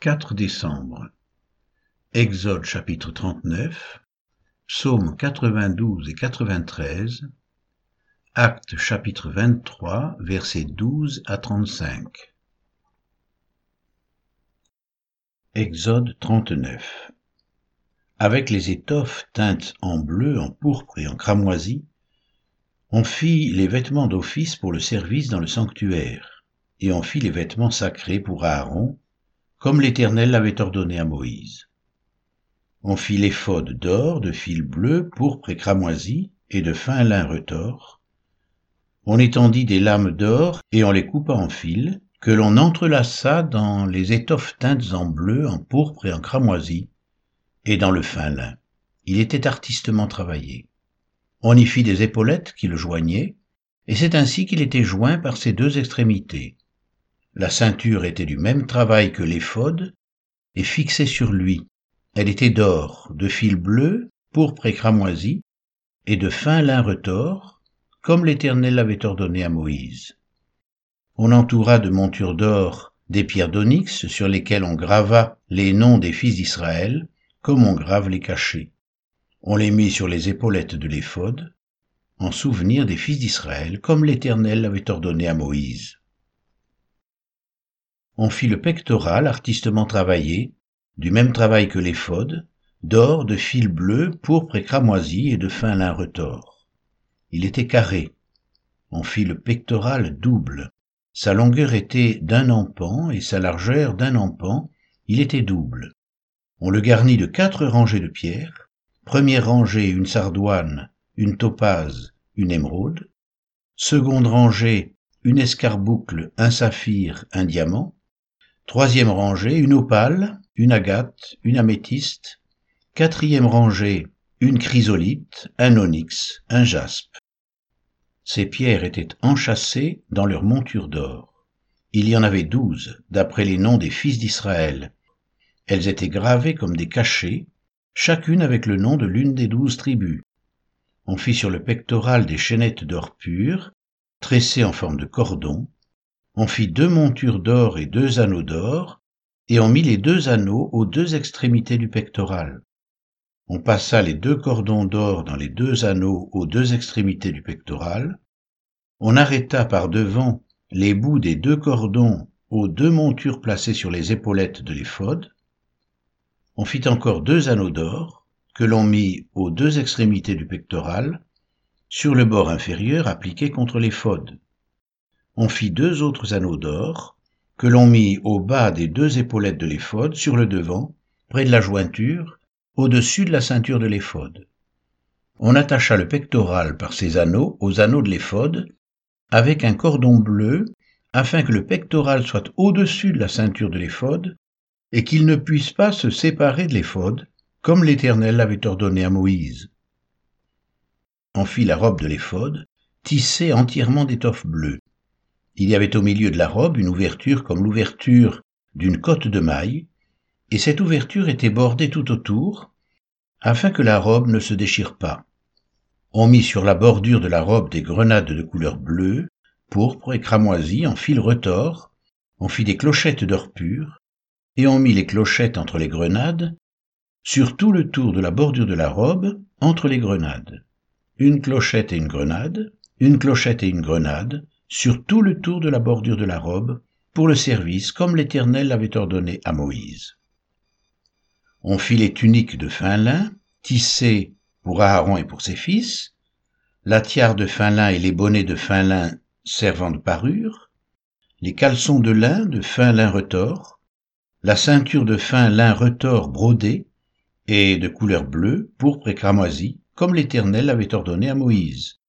4 décembre. Exode chapitre 39, Psaume 92 et 93, Actes chapitre 23, versets 12 à 35. Exode 39. Avec les étoffes teintes en bleu, en pourpre et en cramoisi, on fit les vêtements d'office pour le service dans le sanctuaire, et on fit les vêtements sacrés pour Aaron, comme l'Éternel l'avait ordonné à Moïse. On fit l'éphod d'or, de fil bleu, pourpre et cramoisi, et de fin lin retors. On étendit des lames d'or, et on les coupa en fils, que l'on entrelaça dans les étoffes teintes en bleu, en pourpre et en cramoisi, et dans le fin lin. Il était artistement travaillé. On y fit des épaulettes qui le joignaient, et c'est ainsi qu'il était joint par ses deux extrémités. La ceinture était du même travail que l'éphod, et fixée sur lui. Elle était d'or, de fil bleu, pourpre et cramoisi, et de fin lin retors, comme l'Éternel l'avait ordonné à Moïse. On entoura de montures d'or des pierres d'onyx sur lesquelles on grava les noms des fils d'Israël, comme on grave les cachets. On les mit sur les épaulettes de l'éphod, en souvenir des fils d'Israël, comme l'Éternel l'avait ordonné à Moïse. On fit le pectoral artistement travaillé, du même travail que l'éphod, d'or, de fil bleu, pourpre et cramoisi et de fin lin retors. Il était carré. On fit le pectoral double. Sa longueur était d'un empan et sa largeur d'un empan. Il était double. On le garnit de quatre rangées de pierres. Première rangée, une sardoine, une topaze, une émeraude. Seconde rangée, une escarboucle, un saphir, un diamant. Troisième rangée, une opale, une agate, une améthyste. Quatrième rangée, une chrysolite, un onyx, un jaspe. Ces pierres étaient enchâssées dans leur monture d'or. Il y en avait douze, d'après les noms des fils d'Israël, elles étaient gravées comme des cachets, chacune avec le nom de l'une des douze tribus. On fit sur le pectoral des chaînettes d'or pur, tressées en forme de cordon. On fit deux montures d'or et deux anneaux d'or, et on mit les deux anneaux aux deux extrémités du pectoral. On passa les deux cordons d'or dans les deux anneaux aux deux extrémités du pectoral. On arrêta par devant les bouts des deux cordons aux deux montures placées sur les épaulettes de l'éphod on fit encore deux anneaux d'or, que l'on mit aux deux extrémités du pectoral, sur le bord inférieur appliqué contre l'éphod. On fit deux autres anneaux d'or, que l'on mit au bas des deux épaulettes de l'éphod, sur le devant, près de la jointure, au-dessus de la ceinture de l'éphod. On attacha le pectoral par ces anneaux aux anneaux de l'éphod, avec un cordon bleu, afin que le pectoral soit au-dessus de la ceinture de l'éphod, et qu'il ne puisse pas se séparer de l'éphod, comme l'Éternel l'avait ordonné à Moïse. On fit la robe de l'éphod, tissée entièrement d'étoffe bleue. Il y avait au milieu de la robe une ouverture comme l'ouverture d'une cotte de maille, et cette ouverture était bordée tout autour, afin que la robe ne se déchire pas. On mit sur la bordure de la robe des grenades de couleur bleue, pourpre et cramoisie en fil retors, on fit des clochettes d'or pur, et on mit les clochettes entre les grenades, sur tout le tour de la bordure de la robe, entre les grenades. Une clochette et une grenade, une clochette et une grenade, sur tout le tour de la bordure de la robe, pour le service comme l'Éternel l'avait ordonné à Moïse. On fit les tuniques de fin lin, tissées pour Aaron et pour ses fils, la tiare de fin lin et les bonnets de fin lin servant de parure, les caleçons de lin de fin lin retors, la ceinture de fin lin retors brodé et de couleur bleue, pourpre et cramoisie, comme l'Éternel l'avait ordonné à Moïse.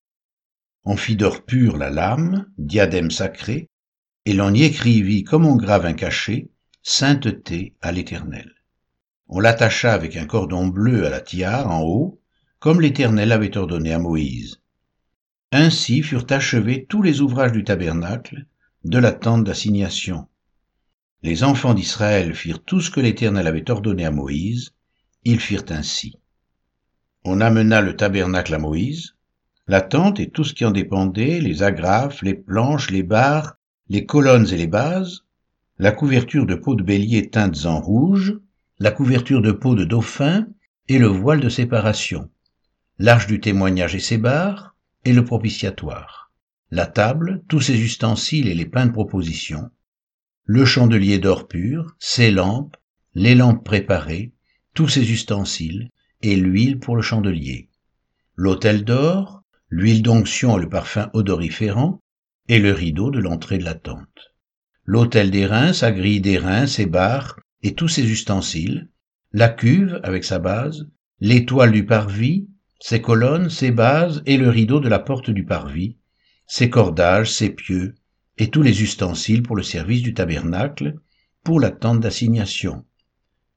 On fit d'or pur la lame, diadème sacré, et l'on y écrivit comme on grave un cachet, sainteté à l'Éternel. On l'attacha avec un cordon bleu à la tiare en haut, comme l'Éternel avait ordonné à Moïse. Ainsi furent achevés tous les ouvrages du tabernacle, de la tente d'assignation, les enfants d'Israël firent tout ce que l'Éternel avait ordonné à Moïse, ils firent ainsi. On amena le tabernacle à Moïse, la tente et tout ce qui en dépendait, les agrafes, les planches, les barres, les colonnes et les bases, la couverture de peau de bélier teintes en rouge, la couverture de peau de dauphin et le voile de séparation, l'arche du témoignage et ses barres, et le propitiatoire, la table, tous ses ustensiles et les pains de proposition, le chandelier d'or pur, ses lampes, les lampes préparées, tous ses ustensiles, et l'huile pour le chandelier, l'autel d'or, l'huile d'onction et le parfum odoriférant, et le rideau de l'entrée de la tente, l'autel d'airain, sa grille d'airain, ses barres et tous ses ustensiles, la cuve avec sa base, l'étoile du parvis, ses colonnes, ses bases et le rideau de la porte du parvis, ses cordages, ses pieux, et tous les ustensiles pour le service du tabernacle, pour la tente d'assignation,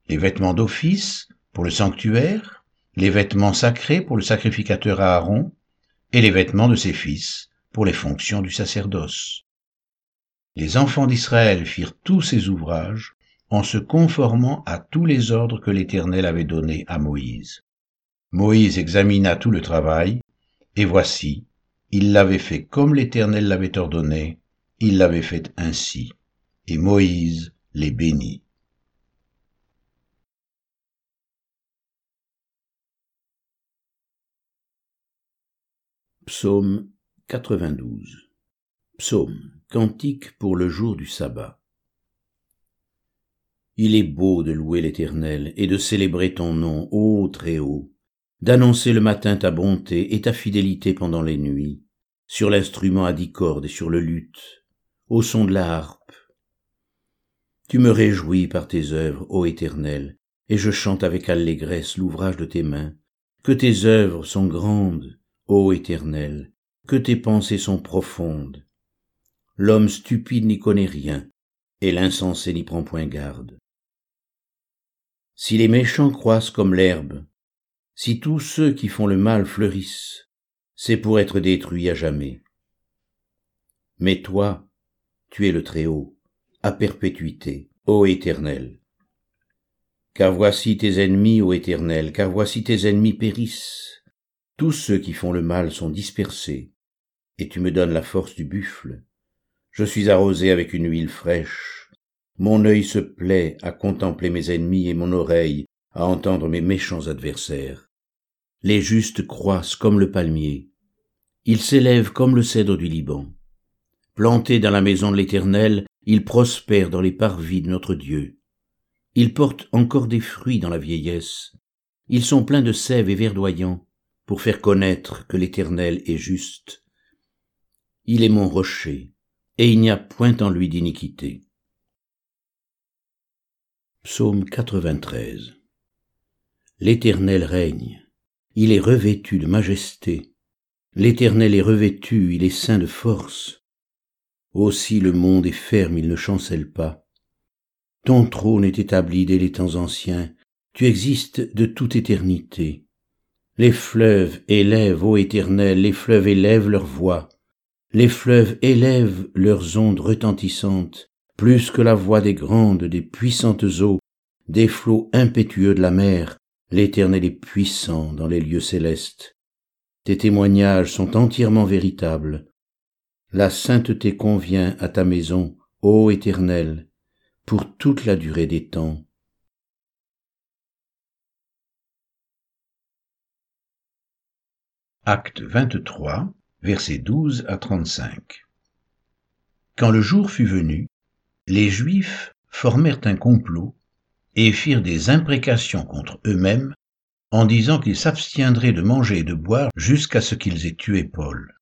les vêtements d'office pour le sanctuaire, les vêtements sacrés pour le sacrificateur Aaron, et les vêtements de ses fils pour les fonctions du sacerdoce. Les enfants d'Israël firent tous ces ouvrages en se conformant à tous les ordres que l'Éternel avait donnés à Moïse. Moïse examina tout le travail, et voici, il l'avait fait comme l'Éternel l'avait ordonné, il l'avait fait ainsi. Et Moïse les bénit. Psaume 92 Psaume, cantique pour le jour du sabbat. Il est beau de louer l'Éternel et de célébrer ton nom, ô Très-Haut, d'annoncer le matin ta bonté et ta fidélité pendant les nuits, sur l'instrument à dix cordes et sur le luth, au son de la harpe. Tu me réjouis par tes œuvres, ô Éternel, et je chante avec allégresse l'ouvrage de tes mains. Que tes œuvres sont grandes, ô Éternel, que tes pensées sont profondes. L'homme stupide n'y connaît rien, et l'insensé n'y prend point garde. Si les méchants croissent comme l'herbe, si tous ceux qui font le mal fleurissent, c'est pour être détruits à jamais. Mais toi, tu es le Très-Haut, à perpétuité, ô Éternel. Car voici tes ennemis, ô Éternel, car voici tes ennemis périssent. Tous ceux qui font le mal sont dispersés, et tu me donnes la force du buffle. Je suis arrosé avec une huile fraîche. Mon œil se plaît à contempler mes ennemis et mon oreille à entendre mes méchants adversaires. Les justes croissent comme le palmier. Ils s'élèvent comme le cèdre du Liban. Plantés dans la maison de l'Éternel, ils prospèrent dans les parvis de notre Dieu. Ils portent encore des fruits dans la vieillesse. Ils sont pleins de sève et verdoyants pour faire connaître que l'Éternel est juste. Il est mon rocher, et il n'y a point en lui d'iniquité. Psaume 93 L'Éternel règne, il est revêtu de majesté. L'Éternel est revêtu, il est saint de force. Aussi le monde est ferme, il ne chancelle pas. Ton trône est établi dès les temps anciens, tu existes de toute éternité. Les fleuves élèvent, ô Éternel, les fleuves élèvent leur voix. Les fleuves élèvent leurs ondes retentissantes, plus que la voix des grandes, des puissantes eaux, des flots impétueux de la mer, l'Éternel est puissant dans les lieux célestes. Tes témoignages sont entièrement véritables. La sainteté convient à ta maison, ô Éternel, pour toute la durée des temps. Acte 23, versets 12 à 35. Quand le jour fut venu, les Juifs formèrent un complot et firent des imprécations contre eux-mêmes en disant qu'ils s'abstiendraient de manger et de boire jusqu'à ce qu'ils aient tué Paul.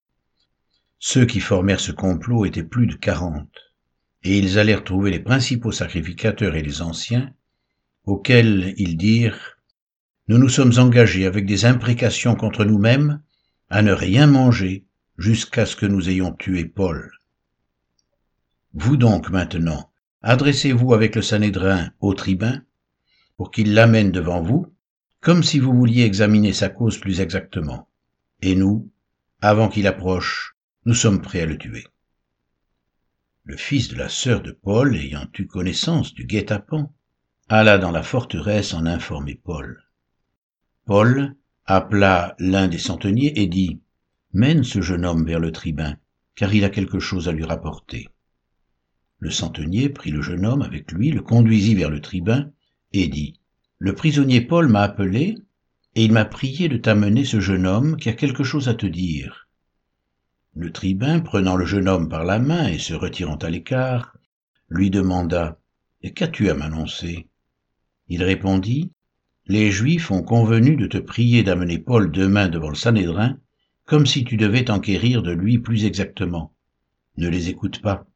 Ceux qui formèrent ce complot étaient plus de quarante, et ils allèrent trouver les principaux sacrificateurs et les anciens, auxquels ils dirent Nous nous sommes engagés avec des imprécations contre nous-mêmes à ne rien manger jusqu'à ce que nous ayons tué Paul. Vous donc maintenant, adressez-vous avec le Sanhédrin au tribun, pour qu'il l'amène devant vous, comme si vous vouliez examiner sa cause plus exactement. Et nous, avant qu'il approche, nous sommes prêts à le tuer. Le fils de la sœur de Paul, ayant eu connaissance du guet-apens, alla dans la forteresse en informer Paul. Paul appela l'un des centeniers et dit, Mène ce jeune homme vers le tribun, car il a quelque chose à lui rapporter. Le centenier prit le jeune homme avec lui, le conduisit vers le tribun, et dit, Le prisonnier Paul m'a appelé, et il m'a prié de t'amener ce jeune homme qui a quelque chose à te dire. Le tribun, prenant le jeune homme par la main et se retirant à l'écart, lui demanda, qu'as-tu à m'annoncer? Il répondit, Les Juifs ont convenu de te prier d'amener Paul demain devant le Sanhédrin, comme si tu devais t'enquérir de lui plus exactement. Ne les écoute pas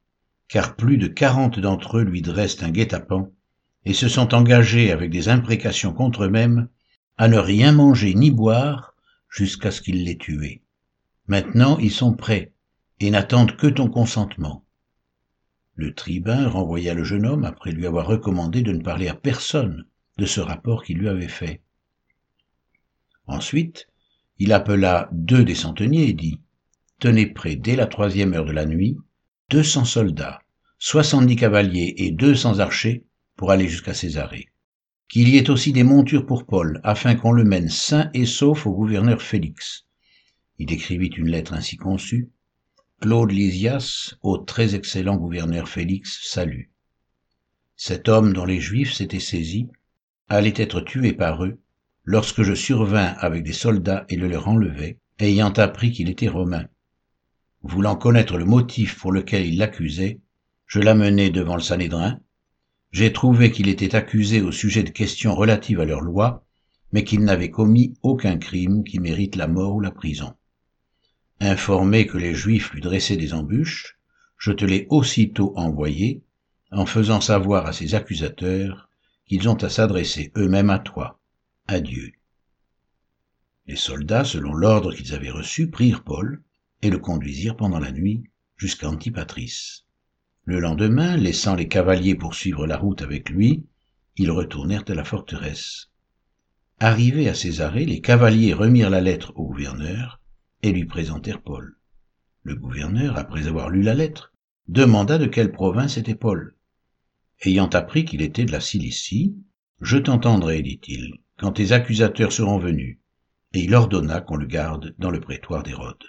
car plus de quarante d'entre eux lui dressent un guet-apens et se sont engagés avec des imprécations contre eux-mêmes à ne rien manger ni boire jusqu'à ce qu'il l'ait tué. Maintenant ils sont prêts et n'attendent que ton consentement. Le tribun renvoya le jeune homme après lui avoir recommandé de ne parler à personne de ce rapport qu'il lui avait fait. Ensuite, il appela deux des centeniers et dit Tenez prêt dès la troisième heure de la nuit deux cents soldats, soixante-dix cavaliers et deux cents archers pour aller jusqu'à Césarée. Qu'il y ait aussi des montures pour Paul, afin qu'on le mène sain et sauf au gouverneur Félix. Il écrivit une lettre ainsi conçue. Claude Lysias, au très excellent gouverneur Félix, salue. Cet homme dont les Juifs s'étaient saisis allait être tué par eux lorsque je survins avec des soldats et le leur enlevai, ayant appris qu'il était romain. Voulant connaître le motif pour lequel il l'accusait, je l'amenai devant le Sanhédrin. J'ai trouvé qu'il était accusé au sujet de questions relatives à leur loi, mais qu'il n'avait commis aucun crime qui mérite la mort ou la prison. Informé que les Juifs lui dressaient des embûches, je te l'ai aussitôt envoyé, en faisant savoir à ses accusateurs qu'ils ont à s'adresser eux-mêmes à toi. Adieu. Les soldats, selon l'ordre qu'ils avaient reçu, prirent Paul, et le conduisirent pendant la nuit jusqu'à Antipatris. Le lendemain, laissant les cavaliers poursuivre la route avec lui, ils retournèrent à la forteresse. Arrivés à Césarée, les cavaliers remirent la lettre au gouverneur et lui présentèrent Paul. Le gouverneur, après avoir lu la lettre, demanda de quelle province était Paul. Ayant appris qu'il était de la Cilicie, je t'entendrai, dit-il, quand tes accusateurs seront venus. Et il ordonna qu'on le garde dans le prétoire d'Hérode.